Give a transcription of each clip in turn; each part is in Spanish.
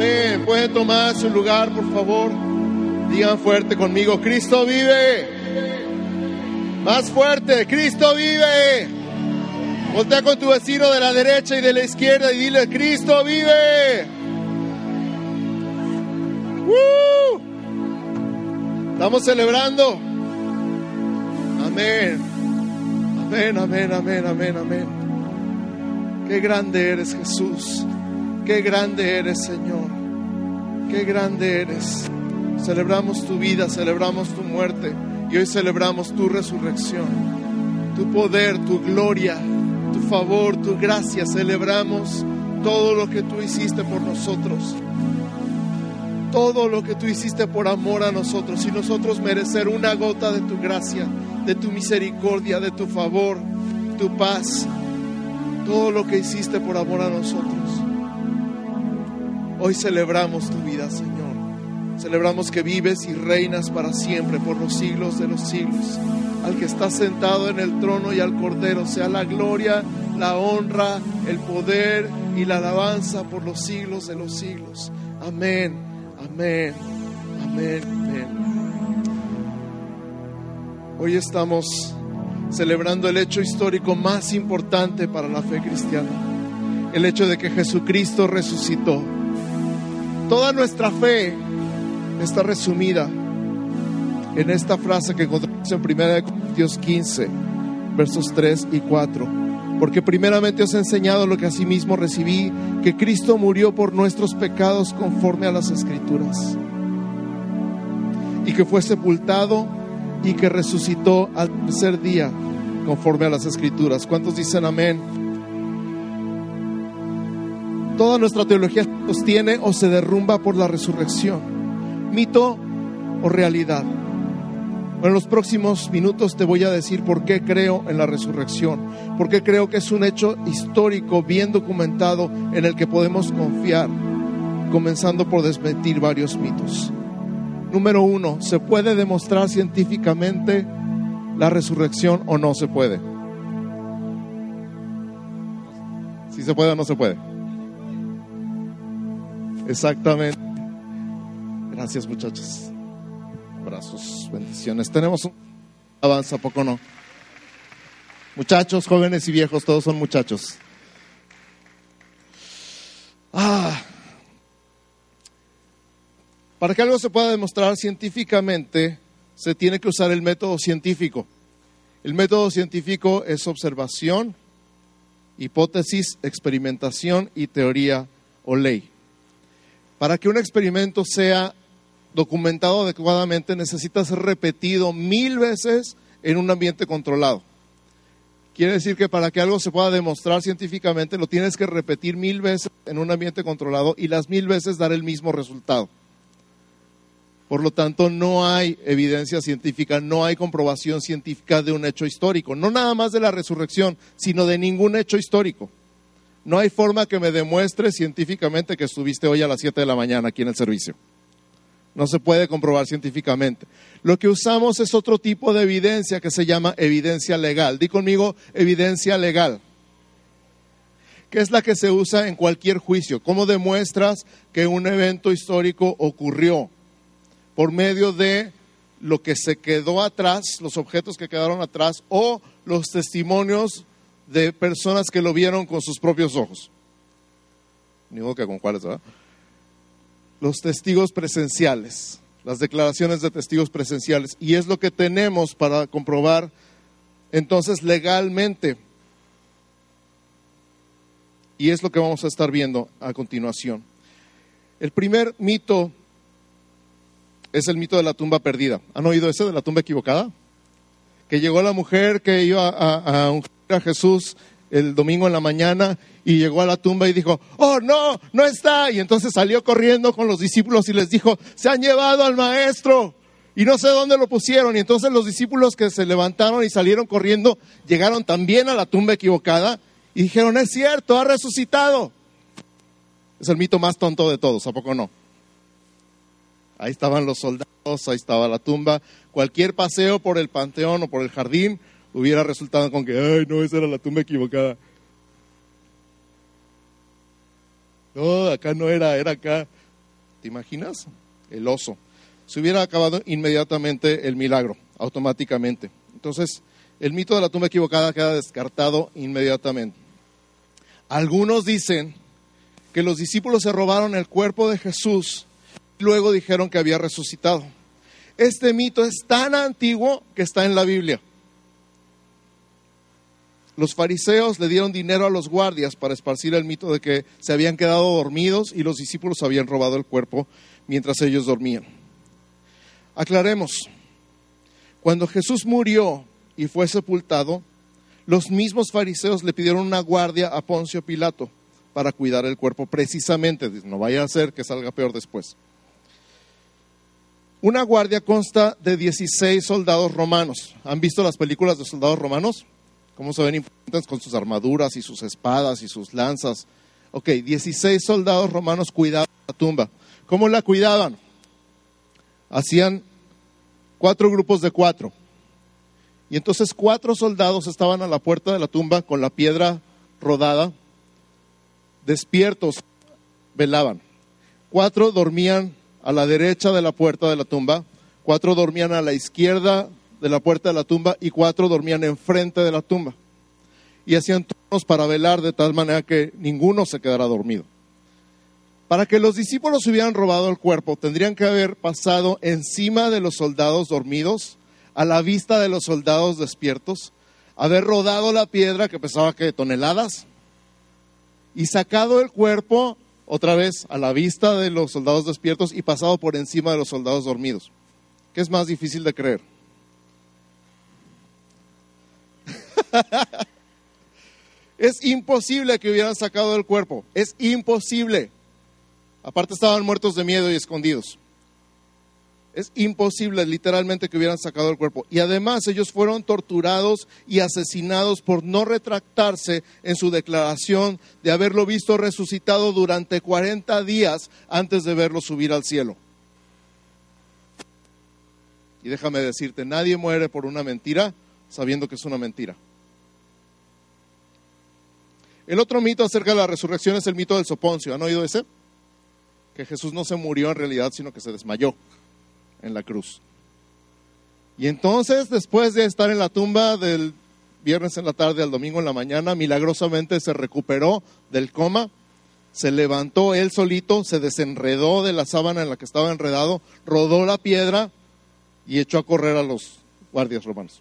Amén. Pueden tomar su lugar, por favor. Digan fuerte conmigo, Cristo vive. Más fuerte, Cristo vive. Voltea con tu vecino de la derecha y de la izquierda y dile, Cristo vive. ¡Woo! Estamos celebrando. Amén. Amén, amén, amén, amén, amén. Qué grande eres Jesús. Qué grande eres Señor. Qué grande eres. Celebramos tu vida, celebramos tu muerte y hoy celebramos tu resurrección. Tu poder, tu gloria, tu favor, tu gracia. Celebramos todo lo que tú hiciste por nosotros. Todo lo que tú hiciste por amor a nosotros y nosotros merecer una gota de tu gracia, de tu misericordia, de tu favor, tu paz. Todo lo que hiciste por amor a nosotros. Hoy celebramos tu vida, Señor. Celebramos que vives y reinas para siempre, por los siglos de los siglos. Al que está sentado en el trono y al Cordero, sea la gloria, la honra, el poder y la alabanza por los siglos de los siglos. Amén, amén, amén, amén. Hoy estamos celebrando el hecho histórico más importante para la fe cristiana, el hecho de que Jesucristo resucitó. Toda nuestra fe está resumida en esta frase que encontramos en 1 Corintios 15, versos 3 y 4. Porque primeramente os he enseñado lo que asimismo recibí, que Cristo murió por nuestros pecados conforme a las escrituras, y que fue sepultado y que resucitó al tercer día conforme a las escrituras. ¿Cuántos dicen amén? Toda nuestra teología sostiene o se derrumba por la resurrección. Mito o realidad. En los próximos minutos te voy a decir por qué creo en la resurrección, por qué creo que es un hecho histórico bien documentado en el que podemos confiar, comenzando por desmentir varios mitos. Número uno, ¿se puede demostrar científicamente la resurrección o no se puede? Si se puede o no se puede. Exactamente. Gracias muchachos. Abrazos, bendiciones. Tenemos un avanza, poco no? Muchachos, jóvenes y viejos, todos son muchachos. Ah. Para que algo se pueda demostrar científicamente, se tiene que usar el método científico. El método científico es observación, hipótesis, experimentación y teoría o ley. Para que un experimento sea documentado adecuadamente necesita ser repetido mil veces en un ambiente controlado. Quiere decir que para que algo se pueda demostrar científicamente lo tienes que repetir mil veces en un ambiente controlado y las mil veces dar el mismo resultado. Por lo tanto, no hay evidencia científica, no hay comprobación científica de un hecho histórico, no nada más de la resurrección, sino de ningún hecho histórico. No hay forma que me demuestre científicamente que estuviste hoy a las 7 de la mañana aquí en el servicio. No se puede comprobar científicamente. Lo que usamos es otro tipo de evidencia que se llama evidencia legal. Di conmigo, evidencia legal. Que es la que se usa en cualquier juicio. ¿Cómo demuestras que un evento histórico ocurrió? Por medio de lo que se quedó atrás, los objetos que quedaron atrás o los testimonios de personas que lo vieron con sus propios ojos. Ni que con cuáles, ¿verdad? Los testigos presenciales, las declaraciones de testigos presenciales. Y es lo que tenemos para comprobar entonces legalmente. Y es lo que vamos a estar viendo a continuación. El primer mito es el mito de la tumba perdida. ¿Han oído ese de la tumba equivocada? Que llegó la mujer que iba a, a, ungir a Jesús el domingo en la mañana y llegó a la tumba y dijo, oh no, no está. Y entonces salió corriendo con los discípulos y les dijo, se han llevado al maestro y no sé dónde lo pusieron. Y entonces los discípulos que se levantaron y salieron corriendo llegaron también a la tumba equivocada y dijeron, es cierto, ha resucitado. Es el mito más tonto de todos, ¿a poco no? Ahí estaban los soldados, ahí estaba la tumba. Cualquier paseo por el panteón o por el jardín hubiera resultado con que, ay, no, esa era la tumba equivocada. No, acá no era, era acá. ¿Te imaginas? El oso. Se hubiera acabado inmediatamente el milagro, automáticamente. Entonces, el mito de la tumba equivocada queda descartado inmediatamente. Algunos dicen que los discípulos se robaron el cuerpo de Jesús y luego dijeron que había resucitado. Este mito es tan antiguo que está en la Biblia. Los fariseos le dieron dinero a los guardias para esparcir el mito de que se habían quedado dormidos y los discípulos habían robado el cuerpo mientras ellos dormían. Aclaremos, cuando Jesús murió y fue sepultado, los mismos fariseos le pidieron una guardia a Poncio Pilato para cuidar el cuerpo precisamente, no vaya a ser que salga peor después. Una guardia consta de 16 soldados romanos. ¿Han visto las películas de soldados romanos? Cómo se ven imponentes con sus armaduras y sus espadas y sus lanzas. Ok, 16 soldados romanos cuidaban la tumba. ¿Cómo la cuidaban? Hacían cuatro grupos de cuatro. Y entonces cuatro soldados estaban a la puerta de la tumba con la piedra rodada, despiertos, velaban. Cuatro dormían a la derecha de la puerta de la tumba, cuatro dormían a la izquierda de la puerta de la tumba y cuatro dormían enfrente de la tumba. Y hacían turnos para velar de tal manera que ninguno se quedara dormido. Para que los discípulos hubieran robado el cuerpo, tendrían que haber pasado encima de los soldados dormidos, a la vista de los soldados despiertos, haber rodado la piedra que pesaba que toneladas y sacado el cuerpo otra vez a la vista de los soldados despiertos y pasado por encima de los soldados dormidos. ¿Qué es más difícil de creer? es imposible que hubieran sacado el cuerpo. Es imposible. Aparte estaban muertos de miedo y escondidos. Es imposible literalmente que hubieran sacado el cuerpo. Y además ellos fueron torturados y asesinados por no retractarse en su declaración de haberlo visto resucitado durante 40 días antes de verlo subir al cielo. Y déjame decirte, nadie muere por una mentira sabiendo que es una mentira. El otro mito acerca de la resurrección es el mito del soponcio. ¿Han oído ese? Que Jesús no se murió en realidad, sino que se desmayó en la cruz. Y entonces, después de estar en la tumba del viernes en la tarde al domingo en la mañana, milagrosamente se recuperó del coma, se levantó él solito, se desenredó de la sábana en la que estaba enredado, rodó la piedra y echó a correr a los guardias romanos.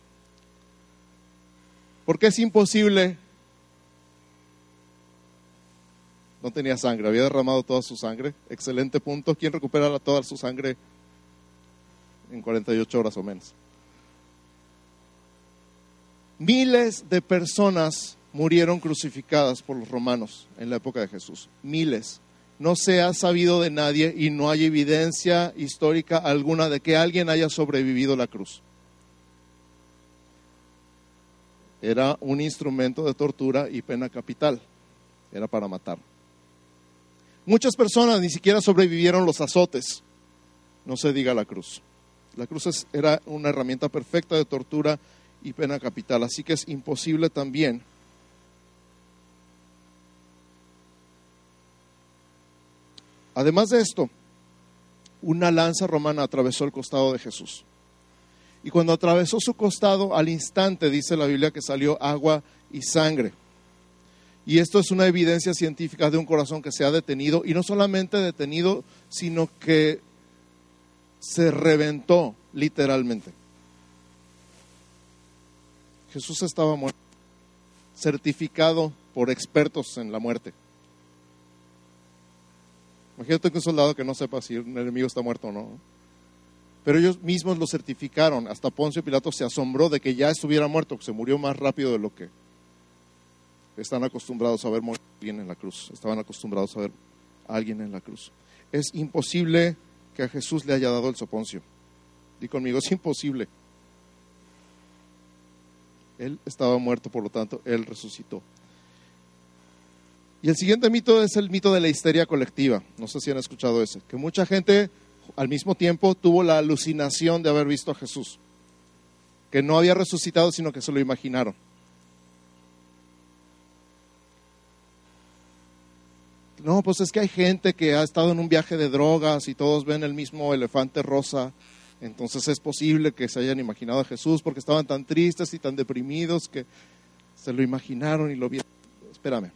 Porque es imposible no tenía sangre, había derramado toda su sangre. Excelente punto. ¿Quién recupera toda su sangre en 48 horas o menos? Miles de personas murieron crucificadas por los romanos en la época de Jesús. Miles. No se ha sabido de nadie y no hay evidencia histórica alguna de que alguien haya sobrevivido la cruz. Era un instrumento de tortura y pena capital. Era para matar. Muchas personas ni siquiera sobrevivieron los azotes, no se diga la cruz. La cruz era una herramienta perfecta de tortura y pena capital, así que es imposible también Además de esto, una lanza romana atravesó el costado de Jesús. Y cuando atravesó su costado, al instante dice la Biblia que salió agua y sangre. Y esto es una evidencia científica de un corazón que se ha detenido, y no solamente detenido, sino que se reventó literalmente. Jesús estaba muerto, certificado por expertos en la muerte. Imagínate que un soldado que no sepa si un enemigo está muerto o no. Pero ellos mismos lo certificaron. Hasta Poncio Pilato se asombró de que ya estuviera muerto, que se murió más rápido de lo que están acostumbrados a ver a alguien en la cruz, estaban acostumbrados a ver a alguien en la cruz. Es imposible que a Jesús le haya dado el soponcio. Di conmigo, es imposible. Él estaba muerto, por lo tanto, Él resucitó. Y el siguiente mito es el mito de la histeria colectiva. No sé si han escuchado ese. Que mucha gente al mismo tiempo tuvo la alucinación de haber visto a Jesús. Que no había resucitado, sino que se lo imaginaron. No, pues es que hay gente que ha estado en un viaje de drogas y todos ven el mismo elefante rosa. Entonces es posible que se hayan imaginado a Jesús porque estaban tan tristes y tan deprimidos que se lo imaginaron y lo vieron. Espérame.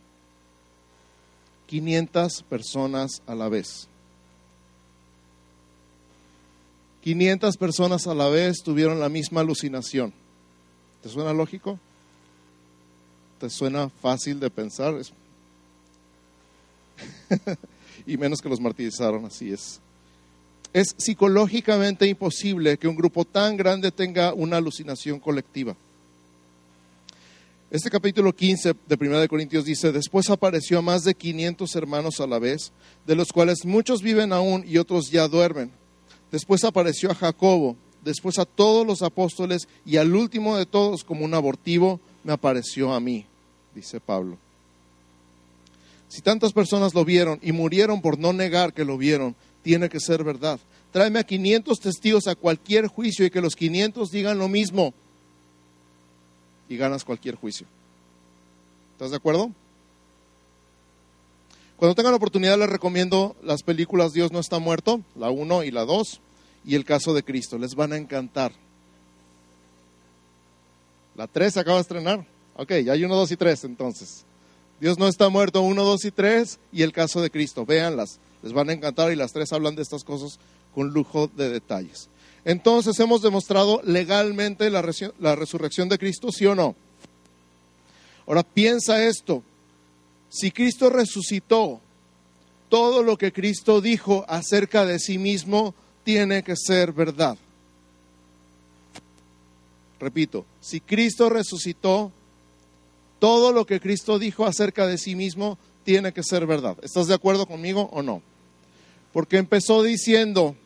500 personas a la vez. 500 personas a la vez tuvieron la misma alucinación. ¿Te suena lógico? ¿Te suena fácil de pensar? y menos que los martirizaron, así es. Es psicológicamente imposible que un grupo tan grande tenga una alucinación colectiva. Este capítulo 15 de 1 Corintios dice, después apareció a más de 500 hermanos a la vez, de los cuales muchos viven aún y otros ya duermen. Después apareció a Jacobo, después a todos los apóstoles y al último de todos, como un abortivo, me apareció a mí, dice Pablo. Si tantas personas lo vieron y murieron por no negar que lo vieron, tiene que ser verdad. Tráeme a 500 testigos a cualquier juicio y que los 500 digan lo mismo y ganas cualquier juicio. ¿Estás de acuerdo? Cuando tengan oportunidad les recomiendo las películas Dios no está muerto, la 1 y la 2, y el caso de Cristo. Les van a encantar. La 3 se acaba de estrenar. Ok, ya hay 1, 2 y 3 entonces. Dios no está muerto, 1, 2 y 3, y el caso de Cristo. Véanlas, les van a encantar y las tres hablan de estas cosas con lujo de detalles. Entonces hemos demostrado legalmente la, la resurrección de Cristo, ¿sí o no? Ahora piensa esto, si Cristo resucitó, todo lo que Cristo dijo acerca de sí mismo tiene que ser verdad. Repito, si Cristo resucitó, todo lo que Cristo dijo acerca de sí mismo tiene que ser verdad. ¿Estás de acuerdo conmigo o no? Porque empezó diciendo,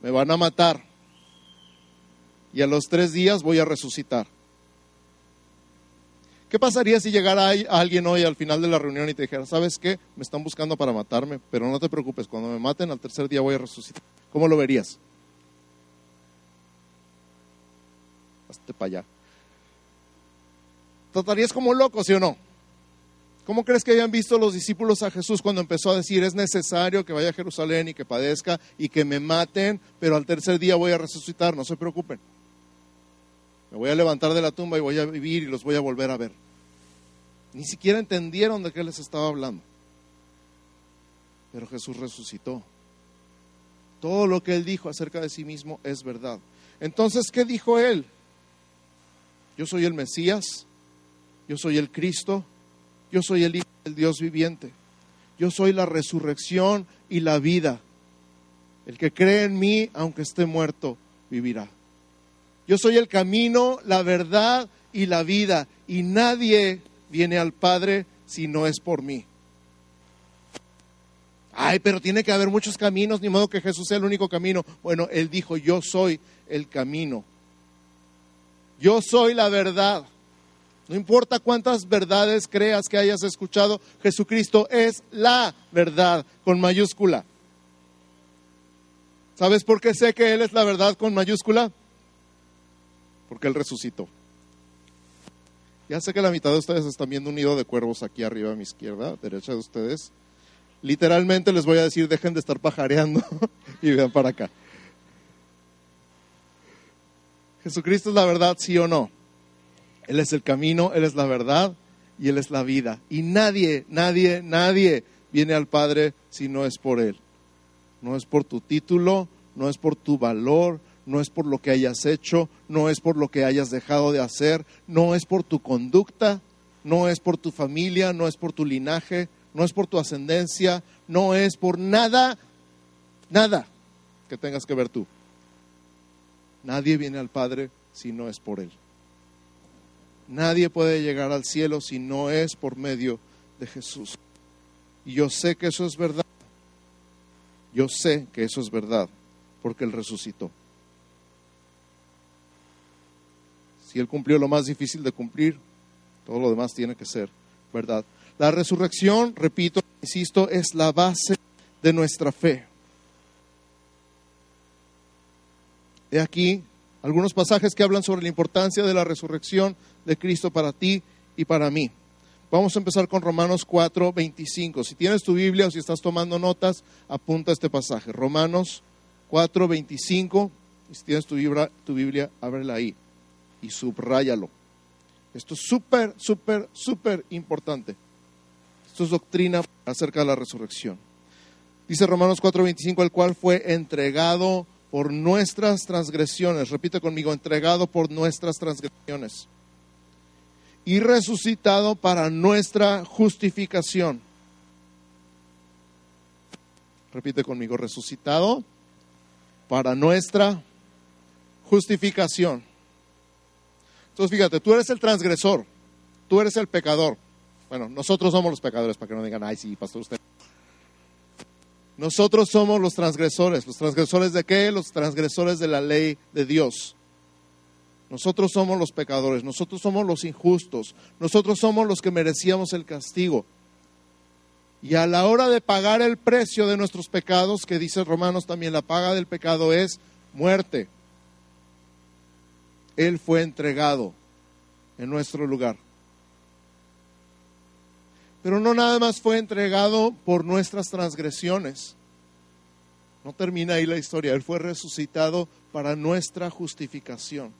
me van a matar y a los tres días voy a resucitar. ¿Qué pasaría si llegara alguien hoy al final de la reunión y te dijera, ¿sabes qué? Me están buscando para matarme, pero no te preocupes, cuando me maten al tercer día voy a resucitar. ¿Cómo lo verías? Hazte para allá. ¿Tratarías como loco, sí o no? ¿Cómo crees que hayan visto los discípulos a Jesús cuando empezó a decir, es necesario que vaya a Jerusalén y que padezca y que me maten, pero al tercer día voy a resucitar, no se preocupen? Me voy a levantar de la tumba y voy a vivir y los voy a volver a ver. Ni siquiera entendieron de qué les estaba hablando. Pero Jesús resucitó. Todo lo que él dijo acerca de sí mismo es verdad. Entonces, ¿qué dijo él? Yo soy el Mesías, yo soy el Cristo, yo soy el Hijo del Dios viviente, yo soy la resurrección y la vida. El que cree en mí, aunque esté muerto, vivirá. Yo soy el camino, la verdad y la vida. Y nadie viene al Padre si no es por mí. Ay, pero tiene que haber muchos caminos, ni modo que Jesús sea el único camino. Bueno, Él dijo, yo soy el camino. Yo soy la verdad. No importa cuántas verdades creas que hayas escuchado, Jesucristo es la verdad con mayúscula. ¿Sabes por qué sé que Él es la verdad con mayúscula? porque Él resucitó. Ya sé que la mitad de ustedes están viendo un nido de cuervos aquí arriba a mi izquierda, derecha de ustedes. Literalmente les voy a decir, dejen de estar pajareando y vean para acá. Jesucristo es la verdad, sí o no. Él es el camino, Él es la verdad y Él es la vida. Y nadie, nadie, nadie viene al Padre si no es por Él. No es por tu título, no es por tu valor, no es por lo que hayas hecho, no es por lo que hayas dejado de hacer, no es por tu conducta, no es por tu familia, no es por tu linaje, no es por tu ascendencia, no es por nada, nada que tengas que ver tú. Nadie viene al Padre si no es por Él. Nadie puede llegar al cielo si no es por medio de Jesús. Y yo sé que eso es verdad. Yo sé que eso es verdad porque Él resucitó. Si Él cumplió lo más difícil de cumplir, todo lo demás tiene que ser verdad. La resurrección, repito, insisto, es la base de nuestra fe. He aquí algunos pasajes que hablan sobre la importancia de la resurrección de Cristo para ti y para mí. Vamos a empezar con Romanos 4, 25. Si tienes tu Biblia o si estás tomando notas, apunta este pasaje. Romanos 4, 25. Y si tienes tu Biblia, tu Biblia, ábrela ahí y subráyalo. Esto es súper, súper, súper importante. Esto es doctrina acerca de la resurrección. Dice Romanos 4:25, el cual fue entregado por nuestras transgresiones. Repite conmigo, entregado por nuestras transgresiones. Y resucitado para nuestra justificación. Repite conmigo, resucitado para nuestra justificación. Entonces fíjate, tú eres el transgresor, tú eres el pecador. Bueno, nosotros somos los pecadores, para que no digan, ay, sí, pastor, usted. Nosotros somos los transgresores. ¿Los transgresores de qué? Los transgresores de la ley de Dios. Nosotros somos los pecadores, nosotros somos los injustos, nosotros somos los que merecíamos el castigo. Y a la hora de pagar el precio de nuestros pecados, que dice Romanos también, la paga del pecado es muerte. Él fue entregado en nuestro lugar. Pero no nada más fue entregado por nuestras transgresiones. No termina ahí la historia. Él fue resucitado para nuestra justificación.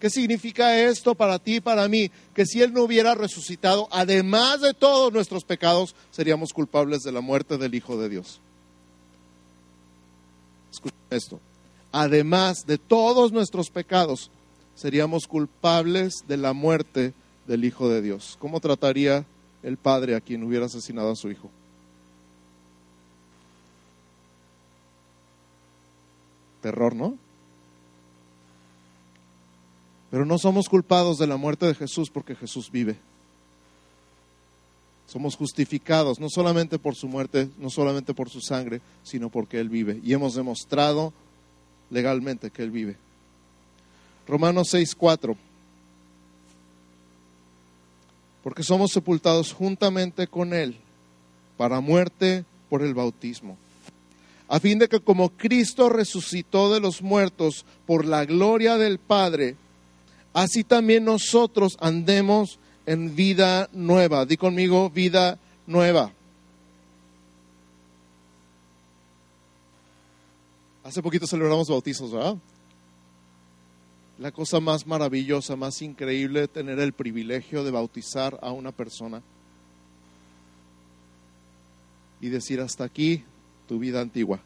¿Qué significa esto para ti y para mí? Que si Él no hubiera resucitado, además de todos nuestros pecados, seríamos culpables de la muerte del Hijo de Dios. Escuchen esto. Además de todos nuestros pecados, seríamos culpables de la muerte del Hijo de Dios. ¿Cómo trataría el padre a quien hubiera asesinado a su hijo? Terror, ¿no? Pero no somos culpados de la muerte de Jesús porque Jesús vive. Somos justificados no solamente por su muerte, no solamente por su sangre, sino porque Él vive. Y hemos demostrado legalmente que Él vive. Romanos 6:4. Porque somos sepultados juntamente con Él para muerte por el bautismo. A fin de que como Cristo resucitó de los muertos por la gloria del Padre, así también nosotros andemos en vida nueva. Di conmigo, vida nueva. Hace poquito celebramos bautizos, ¿verdad? La cosa más maravillosa, más increíble, tener el privilegio de bautizar a una persona y decir hasta aquí tu vida antigua,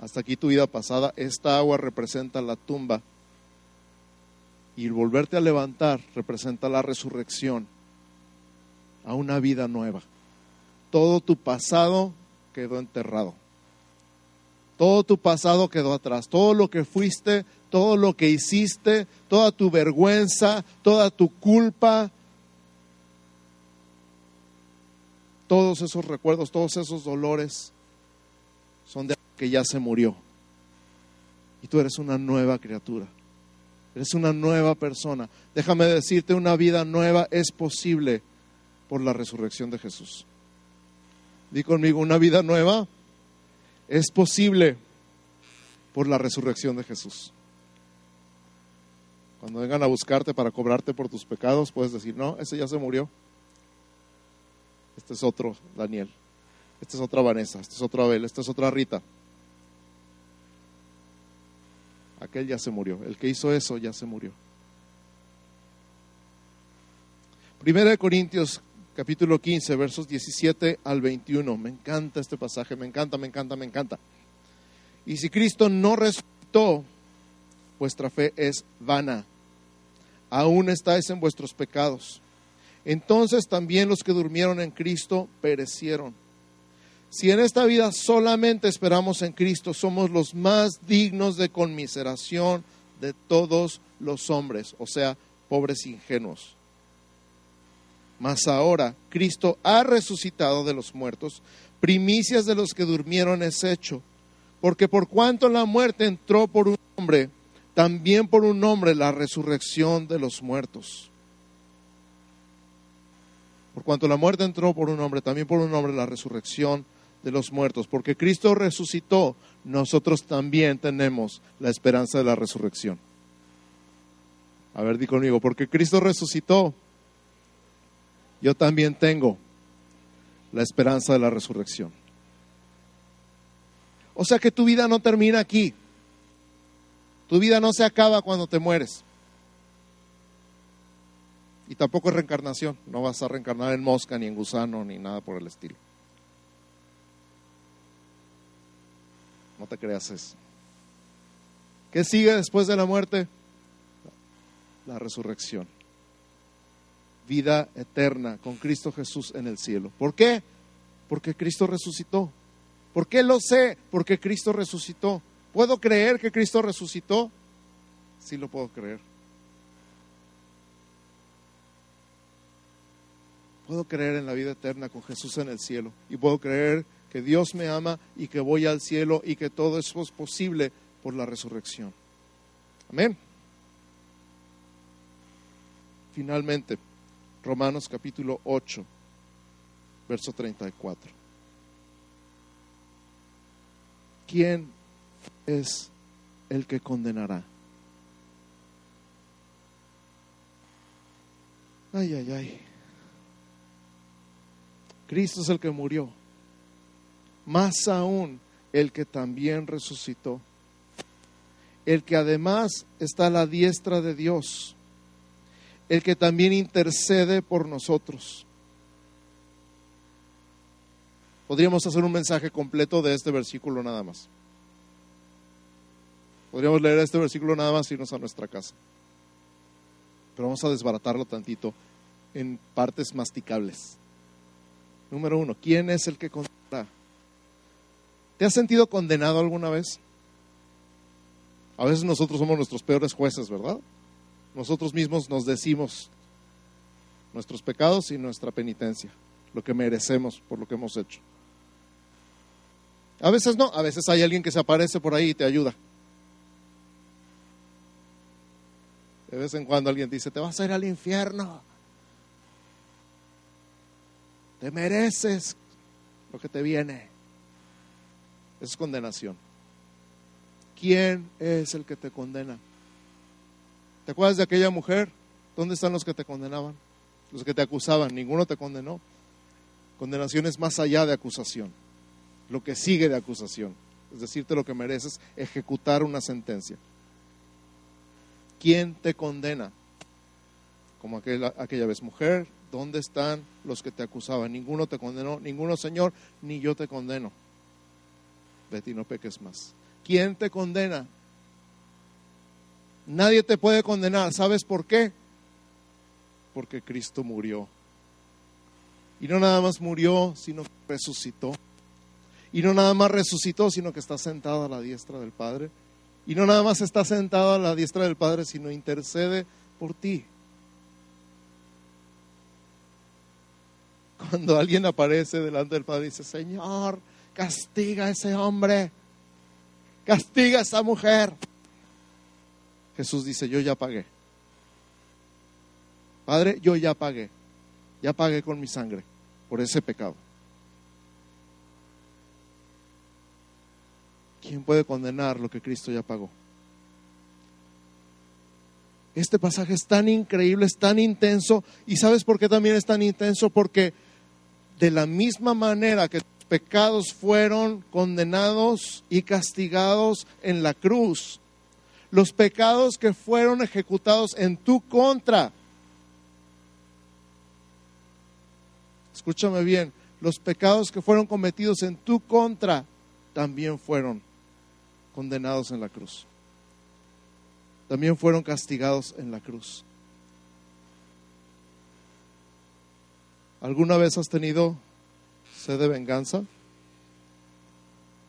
hasta aquí tu vida pasada, esta agua representa la tumba y volverte a levantar representa la resurrección a una vida nueva. Todo tu pasado quedó enterrado. Todo tu pasado quedó atrás. Todo lo que fuiste todo lo que hiciste, toda tu vergüenza, toda tu culpa, todos esos recuerdos, todos esos dolores son de que ya se murió. Y tú eres una nueva criatura. Eres una nueva persona. Déjame decirte, una vida nueva es posible por la resurrección de Jesús. Di conmigo, una vida nueva es posible por la resurrección de Jesús. Cuando vengan a buscarte para cobrarte por tus pecados, puedes decir, no, ese ya se murió. Este es otro Daniel. Esta es otra Vanessa. Este es otro Abel. Esta es otra Rita. Aquel ya se murió. El que hizo eso ya se murió. Primera de Corintios capítulo 15, versos 17 al 21. Me encanta este pasaje, me encanta, me encanta, me encanta. Y si Cristo no resucitó, vuestra fe es vana aún estáis en vuestros pecados. Entonces también los que durmieron en Cristo perecieron. Si en esta vida solamente esperamos en Cristo, somos los más dignos de conmiseración de todos los hombres, o sea, pobres ingenuos. Mas ahora Cristo ha resucitado de los muertos, primicias de los que durmieron es hecho, porque por cuanto la muerte entró por un hombre, también por un hombre la resurrección de los muertos. Por cuanto la muerte entró por un hombre, también por un hombre la resurrección de los muertos. Porque Cristo resucitó, nosotros también tenemos la esperanza de la resurrección. A ver, di conmigo, porque Cristo resucitó, yo también tengo la esperanza de la resurrección. O sea que tu vida no termina aquí. Tu vida no se acaba cuando te mueres. Y tampoco es reencarnación. No vas a reencarnar en mosca, ni en gusano, ni nada por el estilo. No te creas eso. ¿Qué sigue después de la muerte? La resurrección. Vida eterna con Cristo Jesús en el cielo. ¿Por qué? Porque Cristo resucitó. ¿Por qué lo sé? Porque Cristo resucitó. ¿Puedo creer que Cristo resucitó? Sí lo puedo creer. Puedo creer en la vida eterna con Jesús en el cielo. Y puedo creer que Dios me ama y que voy al cielo y que todo eso es posible por la resurrección. Amén. Finalmente, Romanos capítulo 8, verso 34. ¿Quién es el que condenará? Ay, ay, ay. Cristo es el que murió. Más aún, el que también resucitó. El que además está a la diestra de Dios. El que también intercede por nosotros. Podríamos hacer un mensaje completo de este versículo nada más. Podríamos leer este versículo nada más y irnos a nuestra casa. Pero vamos a desbaratarlo tantito en partes masticables. Número uno, ¿quién es el que condenará? ¿Te has sentido condenado alguna vez? A veces nosotros somos nuestros peores jueces, ¿verdad? Nosotros mismos nos decimos nuestros pecados y nuestra penitencia, lo que merecemos por lo que hemos hecho. A veces no, a veces hay alguien que se aparece por ahí y te ayuda. De vez en cuando alguien dice, te vas a ir al infierno. Te mereces lo que te viene. Es condenación. ¿Quién es el que te condena? ¿Te acuerdas de aquella mujer? ¿Dónde están los que te condenaban? Los que te acusaban. Ninguno te condenó. Condenación es más allá de acusación. Lo que sigue de acusación. Es decirte lo que mereces, ejecutar una sentencia. ¿Quién te condena? Como aquella, aquella vez, mujer, ¿dónde están los que te acusaban? Ninguno te condenó, ninguno, Señor, ni yo te condeno. Betty, no peques más. ¿Quién te condena? Nadie te puede condenar. ¿Sabes por qué? Porque Cristo murió. Y no nada más murió, sino que resucitó. Y no nada más resucitó, sino que está sentado a la diestra del Padre. Y no nada más está sentado a la diestra del Padre, sino intercede por ti. Cuando alguien aparece delante del Padre y dice, Señor, castiga a ese hombre, castiga a esa mujer. Jesús dice, yo ya pagué. Padre, yo ya pagué. Ya pagué con mi sangre por ese pecado. ¿Quién puede condenar lo que Cristo ya pagó? Este pasaje es tan increíble, es tan intenso. ¿Y sabes por qué también es tan intenso? Porque de la misma manera que tus pecados fueron condenados y castigados en la cruz, los pecados que fueron ejecutados en tu contra, escúchame bien, los pecados que fueron cometidos en tu contra también fueron condenados en la cruz. También fueron castigados en la cruz. ¿Alguna vez has tenido sed de venganza?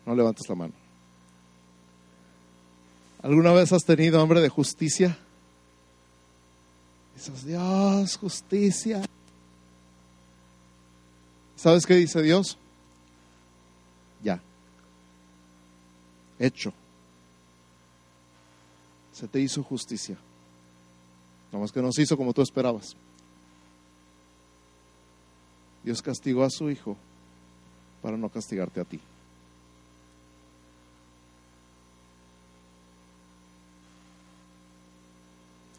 No levantes la mano. ¿Alguna vez has tenido hambre de justicia? Dices, Dios, justicia. ¿Sabes qué dice Dios? Ya hecho. Se te hizo justicia. No más que no se hizo como tú esperabas. Dios castigó a su hijo para no castigarte a ti.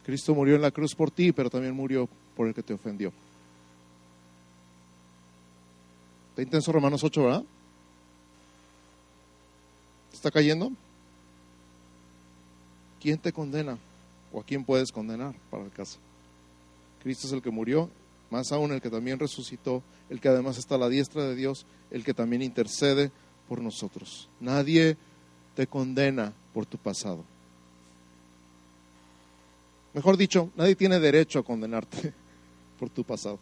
Cristo murió en la cruz por ti, pero también murió por el que te ofendió. Está intenso Romanos 8, ¿verdad? ¿Está cayendo? ¿Quién te condena? ¿O a quién puedes condenar para el caso? Cristo es el que murió, más aún el que también resucitó, el que además está a la diestra de Dios, el que también intercede por nosotros. Nadie te condena por tu pasado. Mejor dicho, nadie tiene derecho a condenarte por tu pasado.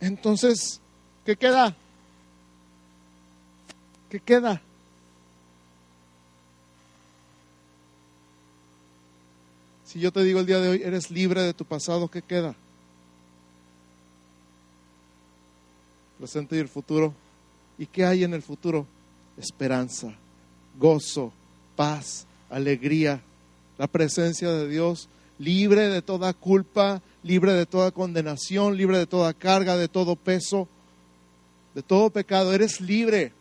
Entonces, ¿qué queda? ¿Qué queda? Si yo te digo el día de hoy, eres libre de tu pasado, ¿qué queda? Presente y el futuro. ¿Y qué hay en el futuro? Esperanza, gozo, paz, alegría, la presencia de Dios, libre de toda culpa, libre de toda condenación, libre de toda carga, de todo peso, de todo pecado. Eres libre.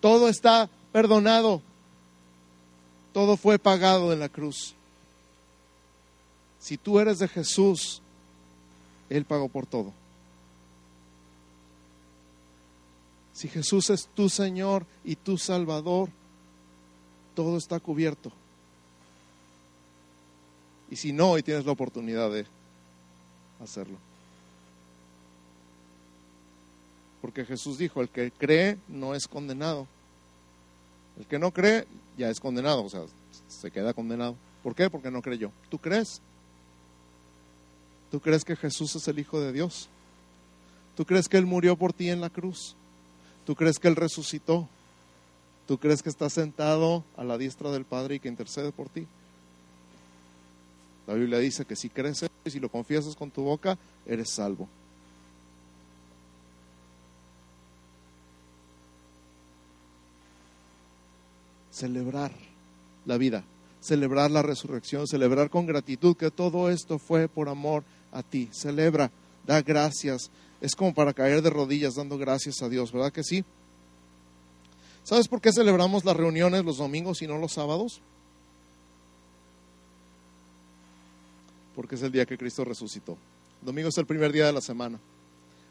Todo está perdonado. Todo fue pagado en la cruz. Si tú eres de Jesús, Él pagó por todo. Si Jesús es tu Señor y tu Salvador, todo está cubierto. Y si no, hoy tienes la oportunidad de hacerlo. Porque Jesús dijo, el que cree no es condenado. El que no cree ya es condenado, o sea, se queda condenado. ¿Por qué? Porque no creyó. ¿Tú crees? ¿Tú crees que Jesús es el Hijo de Dios? ¿Tú crees que Él murió por ti en la cruz? ¿Tú crees que Él resucitó? ¿Tú crees que está sentado a la diestra del Padre y que intercede por ti? La Biblia dice que si crees y si lo confiesas con tu boca, eres salvo. Celebrar la vida, celebrar la resurrección, celebrar con gratitud que todo esto fue por amor a ti. Celebra, da gracias. Es como para caer de rodillas dando gracias a Dios, ¿verdad que sí? ¿Sabes por qué celebramos las reuniones los domingos y no los sábados? Porque es el día que Cristo resucitó. El domingo es el primer día de la semana.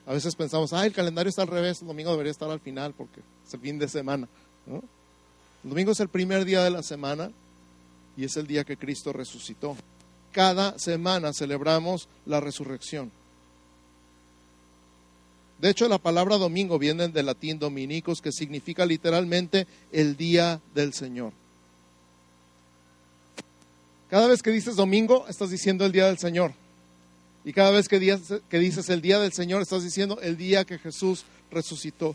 A veces pensamos, ah, el calendario está al revés, el domingo debería estar al final porque es el fin de semana. El domingo es el primer día de la semana y es el día que Cristo resucitó cada semana celebramos la resurrección. De hecho, la palabra domingo viene del latín dominicos, que significa literalmente el día del Señor. Cada vez que dices domingo, estás diciendo el día del Señor. Y cada vez que, dices el día del Señor, estás diciendo el día que Jesús resucitó.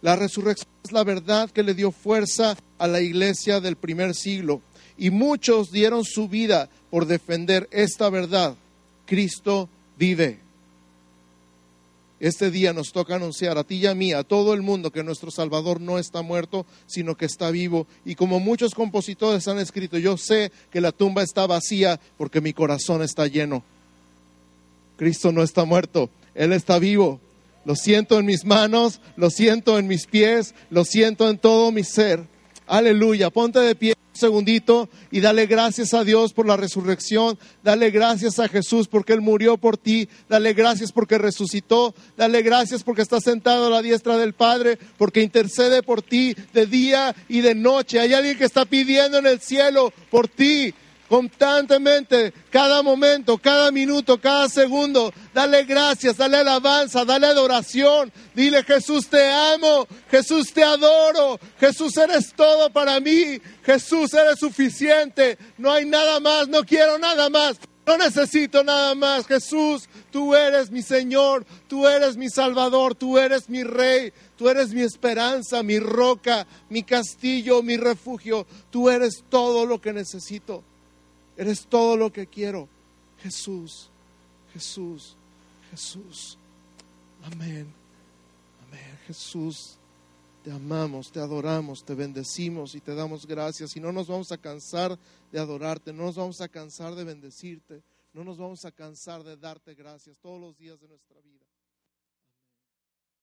La resurrección es la verdad que le dio fuerza a la iglesia del primer siglo. Y muchos dieron su vida por defender esta verdad. Cristo vive. Este día nos toca anunciar a ti y a mí, a todo el mundo, que nuestro Salvador no está muerto, sino que está vivo. Y como muchos compositores han escrito, yo sé que la tumba está vacía porque mi corazón está lleno. Cristo no está muerto, Él está vivo. Lo siento en mis manos, lo siento en mis pies, lo siento en todo mi ser. Aleluya, ponte de pie segundito y dale gracias a Dios por la resurrección, dale gracias a Jesús porque Él murió por ti, dale gracias porque resucitó, dale gracias porque está sentado a la diestra del Padre, porque intercede por ti de día y de noche. Hay alguien que está pidiendo en el cielo por ti, constantemente, cada momento, cada minuto, cada segundo. Dale gracias, dale alabanza, dale adoración. Dile, Jesús te amo, Jesús te adoro, Jesús eres todo para mí, Jesús eres suficiente. No hay nada más, no quiero nada más. No necesito nada más, Jesús, tú eres mi Señor, tú eres mi Salvador, tú eres mi Rey, tú eres mi esperanza, mi roca, mi castillo, mi refugio, tú eres todo lo que necesito. Eres todo lo que quiero. Jesús, Jesús, Jesús. Amén. Amén. Jesús, te amamos, te adoramos, te bendecimos y te damos gracias. Y no nos vamos a cansar de adorarte, no nos vamos a cansar de bendecirte, no nos vamos a cansar de darte gracias todos los días de nuestra vida.